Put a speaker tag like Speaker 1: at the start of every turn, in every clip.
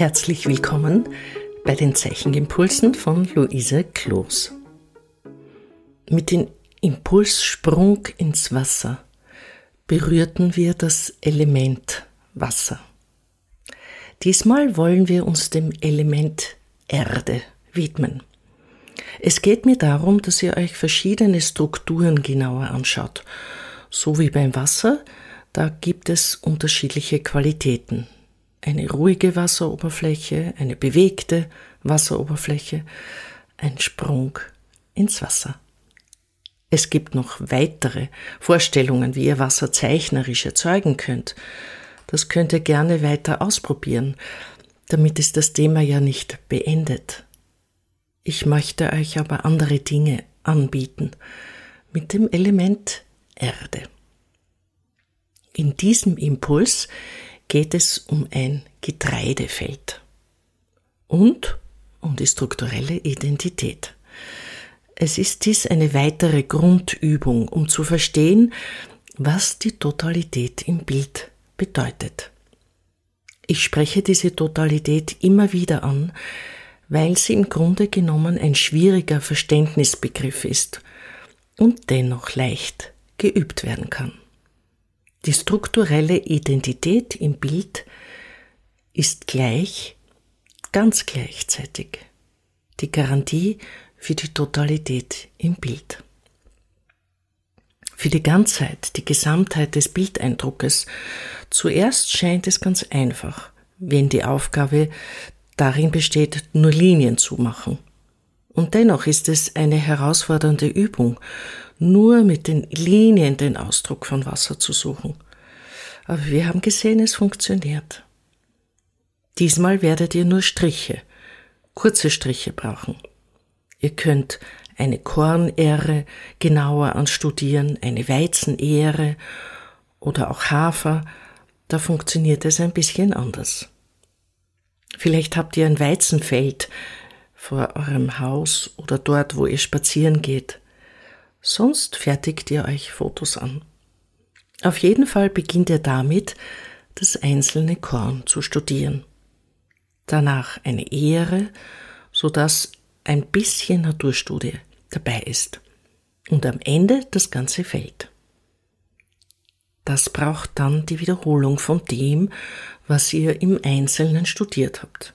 Speaker 1: Herzlich willkommen bei den Zeichenimpulsen von Luise Kloos. Mit dem Impulssprung ins Wasser berührten wir das Element Wasser. Diesmal wollen wir uns dem Element Erde widmen. Es geht mir darum, dass ihr euch verschiedene Strukturen genauer anschaut. So wie beim Wasser, da gibt es unterschiedliche Qualitäten. Eine ruhige Wasseroberfläche, eine bewegte Wasseroberfläche, ein Sprung ins Wasser. Es gibt noch weitere Vorstellungen, wie ihr Wasser zeichnerisch erzeugen könnt. Das könnt ihr gerne weiter ausprobieren. Damit ist das Thema ja nicht beendet. Ich möchte euch aber andere Dinge anbieten mit dem Element Erde. In diesem Impuls geht es um ein Getreidefeld und um die strukturelle Identität. Es ist dies eine weitere Grundübung, um zu verstehen, was die Totalität im Bild bedeutet. Ich spreche diese Totalität immer wieder an, weil sie im Grunde genommen ein schwieriger Verständnisbegriff ist und dennoch leicht geübt werden kann. Die strukturelle Identität im Bild ist gleich, ganz gleichzeitig, die Garantie für die Totalität im Bild. Für die Ganzheit, die Gesamtheit des Bildeindruckes, zuerst scheint es ganz einfach, wenn die Aufgabe darin besteht, nur Linien zu machen. Und dennoch ist es eine herausfordernde Übung, nur mit den Linien den Ausdruck von Wasser zu suchen. Aber wir haben gesehen, es funktioniert. Diesmal werdet ihr nur Striche, kurze Striche brauchen. Ihr könnt eine Kornähre genauer anstudieren, eine Weizenähre oder auch Hafer, da funktioniert es ein bisschen anders. Vielleicht habt ihr ein Weizenfeld vor eurem Haus oder dort, wo ihr spazieren geht. Sonst fertigt ihr euch Fotos an. Auf jeden Fall beginnt ihr damit, das einzelne Korn zu studieren. Danach eine Ehre, so dass ein bisschen Naturstudie dabei ist. Und am Ende das ganze Feld. Das braucht dann die Wiederholung von dem, was ihr im Einzelnen studiert habt.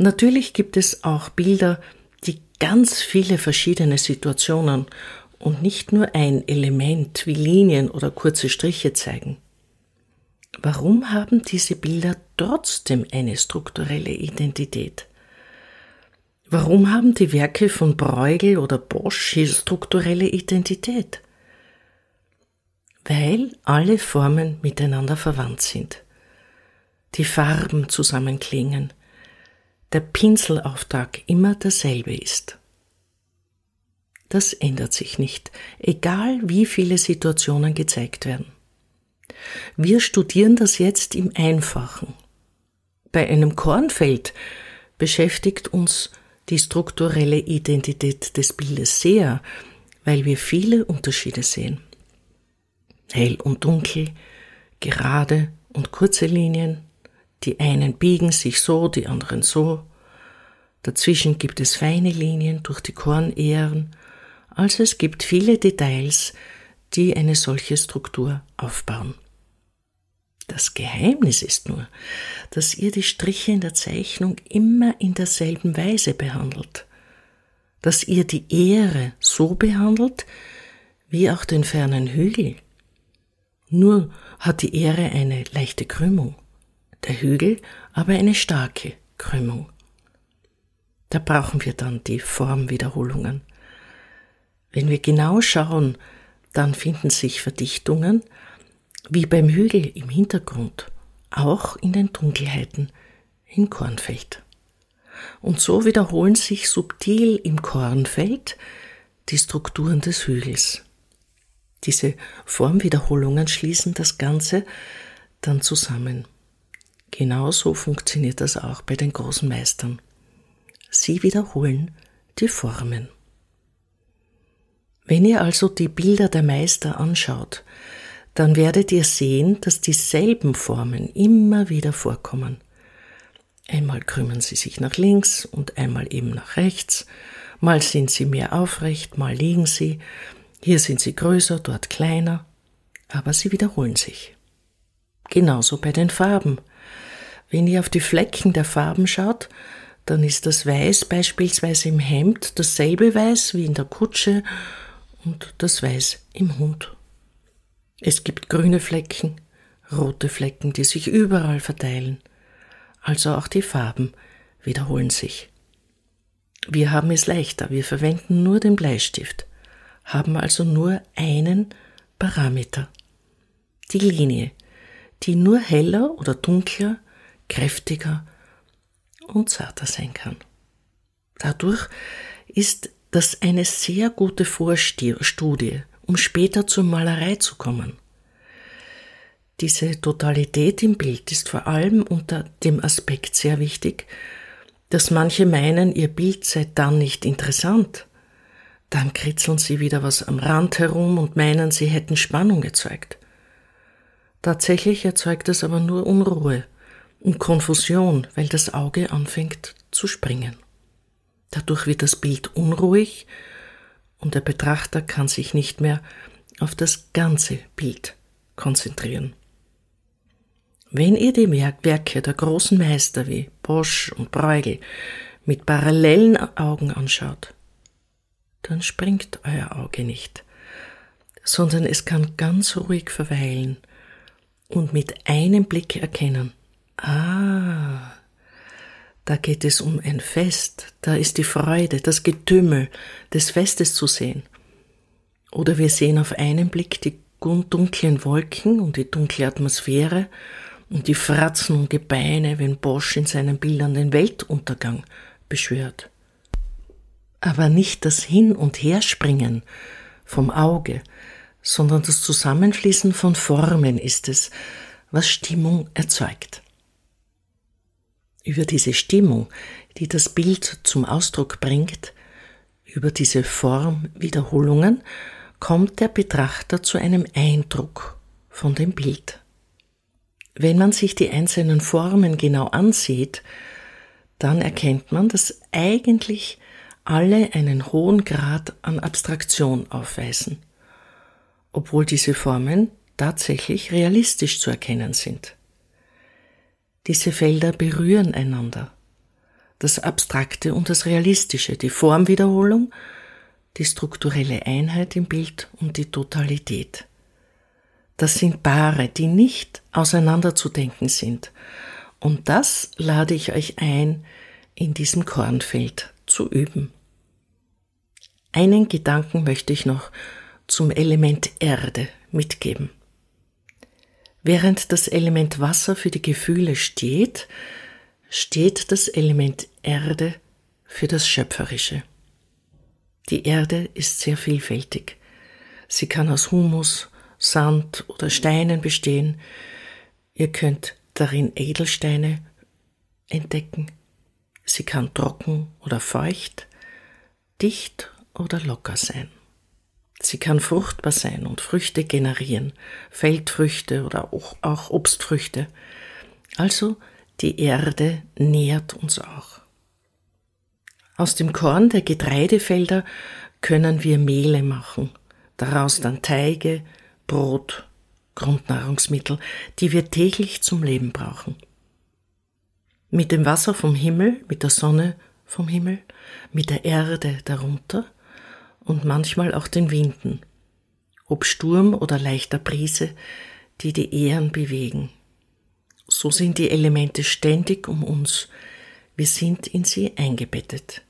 Speaker 1: Natürlich gibt es auch Bilder, die ganz viele verschiedene Situationen und nicht nur ein Element wie Linien oder kurze Striche zeigen. Warum haben diese Bilder trotzdem eine strukturelle Identität? Warum haben die Werke von Bruegel oder Bosch hier strukturelle Identität? Weil alle Formen miteinander verwandt sind die Farben zusammenklingen, der Pinselauftrag immer derselbe ist. Das ändert sich nicht, egal wie viele Situationen gezeigt werden. Wir studieren das jetzt im Einfachen. Bei einem Kornfeld beschäftigt uns die strukturelle Identität des Bildes sehr, weil wir viele Unterschiede sehen. Hell und dunkel, gerade und kurze Linien, die einen biegen sich so, die anderen so. Dazwischen gibt es feine Linien durch die Kornähren, also es gibt viele Details, die eine solche Struktur aufbauen. Das Geheimnis ist nur, dass ihr die Striche in der Zeichnung immer in derselben Weise behandelt, dass ihr die Ähre so behandelt, wie auch den fernen Hügel. Nur hat die Ähre eine leichte Krümmung der Hügel aber eine starke Krümmung. Da brauchen wir dann die Formwiederholungen. Wenn wir genau schauen, dann finden sich Verdichtungen, wie beim Hügel im Hintergrund, auch in den Dunkelheiten im Kornfeld. Und so wiederholen sich subtil im Kornfeld die Strukturen des Hügels. Diese Formwiederholungen schließen das Ganze dann zusammen. Genauso funktioniert das auch bei den großen Meistern. Sie wiederholen die Formen. Wenn ihr also die Bilder der Meister anschaut, dann werdet ihr sehen, dass dieselben Formen immer wieder vorkommen. Einmal krümmen sie sich nach links und einmal eben nach rechts. Mal sind sie mehr aufrecht, mal liegen sie. Hier sind sie größer, dort kleiner. Aber sie wiederholen sich. Genauso bei den Farben. Wenn ihr auf die Flecken der Farben schaut, dann ist das Weiß beispielsweise im Hemd dasselbe Weiß wie in der Kutsche und das Weiß im Hund. Es gibt grüne Flecken, rote Flecken, die sich überall verteilen. Also auch die Farben wiederholen sich. Wir haben es leichter, wir verwenden nur den Bleistift, haben also nur einen Parameter, die Linie, die nur heller oder dunkler, kräftiger und zarter sein kann. Dadurch ist das eine sehr gute Vorstudie, um später zur Malerei zu kommen. Diese Totalität im Bild ist vor allem unter dem Aspekt sehr wichtig, dass manche meinen, ihr Bild sei dann nicht interessant. Dann kritzeln sie wieder was am Rand herum und meinen, sie hätten Spannung erzeugt. Tatsächlich erzeugt es aber nur Unruhe und Konfusion, weil das Auge anfängt zu springen. Dadurch wird das Bild unruhig und der Betrachter kann sich nicht mehr auf das ganze Bild konzentrieren. Wenn ihr die Werke der großen Meister wie Bosch und Bruegel mit parallelen Augen anschaut, dann springt euer Auge nicht, sondern es kann ganz ruhig verweilen und mit einem Blick erkennen, ah, da geht es um ein Fest, da ist die Freude, das Getümmel des Festes zu sehen. Oder wir sehen auf einen Blick die dunklen Wolken und die dunkle Atmosphäre und die Fratzen und Gebeine, wenn Bosch in seinen Bildern den Weltuntergang beschwört. Aber nicht das Hin- und Herspringen vom Auge, sondern das Zusammenfließen von Formen ist es, was Stimmung erzeugt. Über diese Stimmung, die das Bild zum Ausdruck bringt, über diese Formwiederholungen, kommt der Betrachter zu einem Eindruck von dem Bild. Wenn man sich die einzelnen Formen genau ansieht, dann erkennt man, dass eigentlich alle einen hohen Grad an Abstraktion aufweisen, obwohl diese Formen tatsächlich realistisch zu erkennen sind. Diese Felder berühren einander. Das Abstrakte und das Realistische, die Formwiederholung, die strukturelle Einheit im Bild und die Totalität. Das sind Paare, die nicht auseinanderzudenken sind. Und das lade ich euch ein, in diesem Kornfeld zu üben. Einen Gedanken möchte ich noch zum Element Erde mitgeben. Während das Element Wasser für die Gefühle steht, steht das Element Erde für das Schöpferische. Die Erde ist sehr vielfältig. Sie kann aus Humus, Sand oder Steinen bestehen. Ihr könnt darin Edelsteine entdecken. Sie kann trocken oder feucht, dicht oder locker sein. Sie kann fruchtbar sein und Früchte generieren, Feldfrüchte oder auch Obstfrüchte. Also die Erde nährt uns auch. Aus dem Korn der Getreidefelder können wir Mehle machen, daraus dann Teige, Brot, Grundnahrungsmittel, die wir täglich zum Leben brauchen. Mit dem Wasser vom Himmel, mit der Sonne vom Himmel, mit der Erde darunter und manchmal auch den Winden, ob Sturm oder leichter Brise, die die Ähren bewegen. So sind die Elemente ständig um uns, wir sind in sie eingebettet.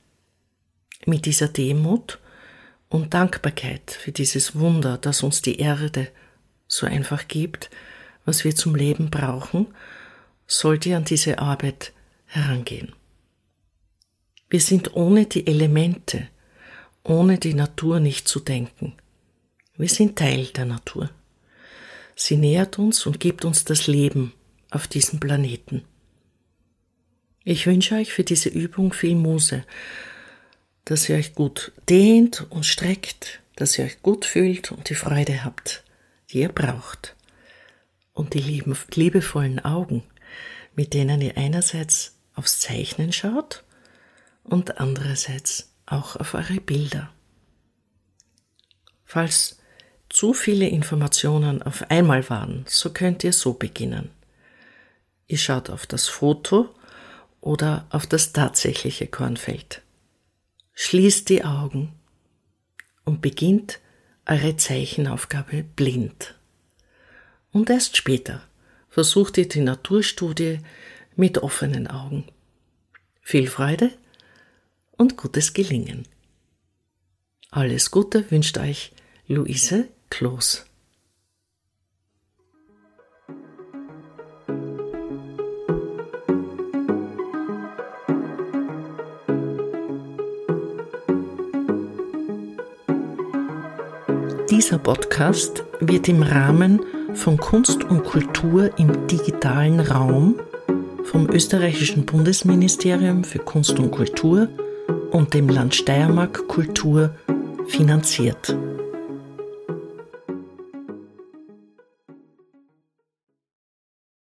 Speaker 1: Mit dieser Demut und Dankbarkeit für dieses Wunder, das uns die Erde so einfach gibt, was wir zum Leben brauchen, sollt ihr an diese Arbeit herangehen. Wir sind ohne die Elemente, ohne die Natur nicht zu denken. Wir sind Teil der Natur. Sie nährt uns und gibt uns das Leben auf diesem Planeten. Ich wünsche euch für diese Übung viel Muse, dass ihr euch gut dehnt und streckt, dass ihr euch gut fühlt und die Freude habt, die ihr braucht. Und die liebevollen Augen, mit denen ihr einerseits aufs Zeichnen schaut und andererseits auch auf eure Bilder. Falls zu viele Informationen auf einmal waren, so könnt ihr so beginnen. Ihr schaut auf das Foto oder auf das tatsächliche Kornfeld. Schließt die Augen und beginnt eure Zeichenaufgabe blind. Und erst später versucht ihr die Naturstudie mit offenen Augen. Viel Freude und gutes Gelingen. Alles Gute wünscht euch Luise Kloß. Dieser Podcast wird im Rahmen von Kunst und Kultur im digitalen Raum vom österreichischen Bundesministerium für Kunst und Kultur und dem Land Steiermark Kultur finanziert.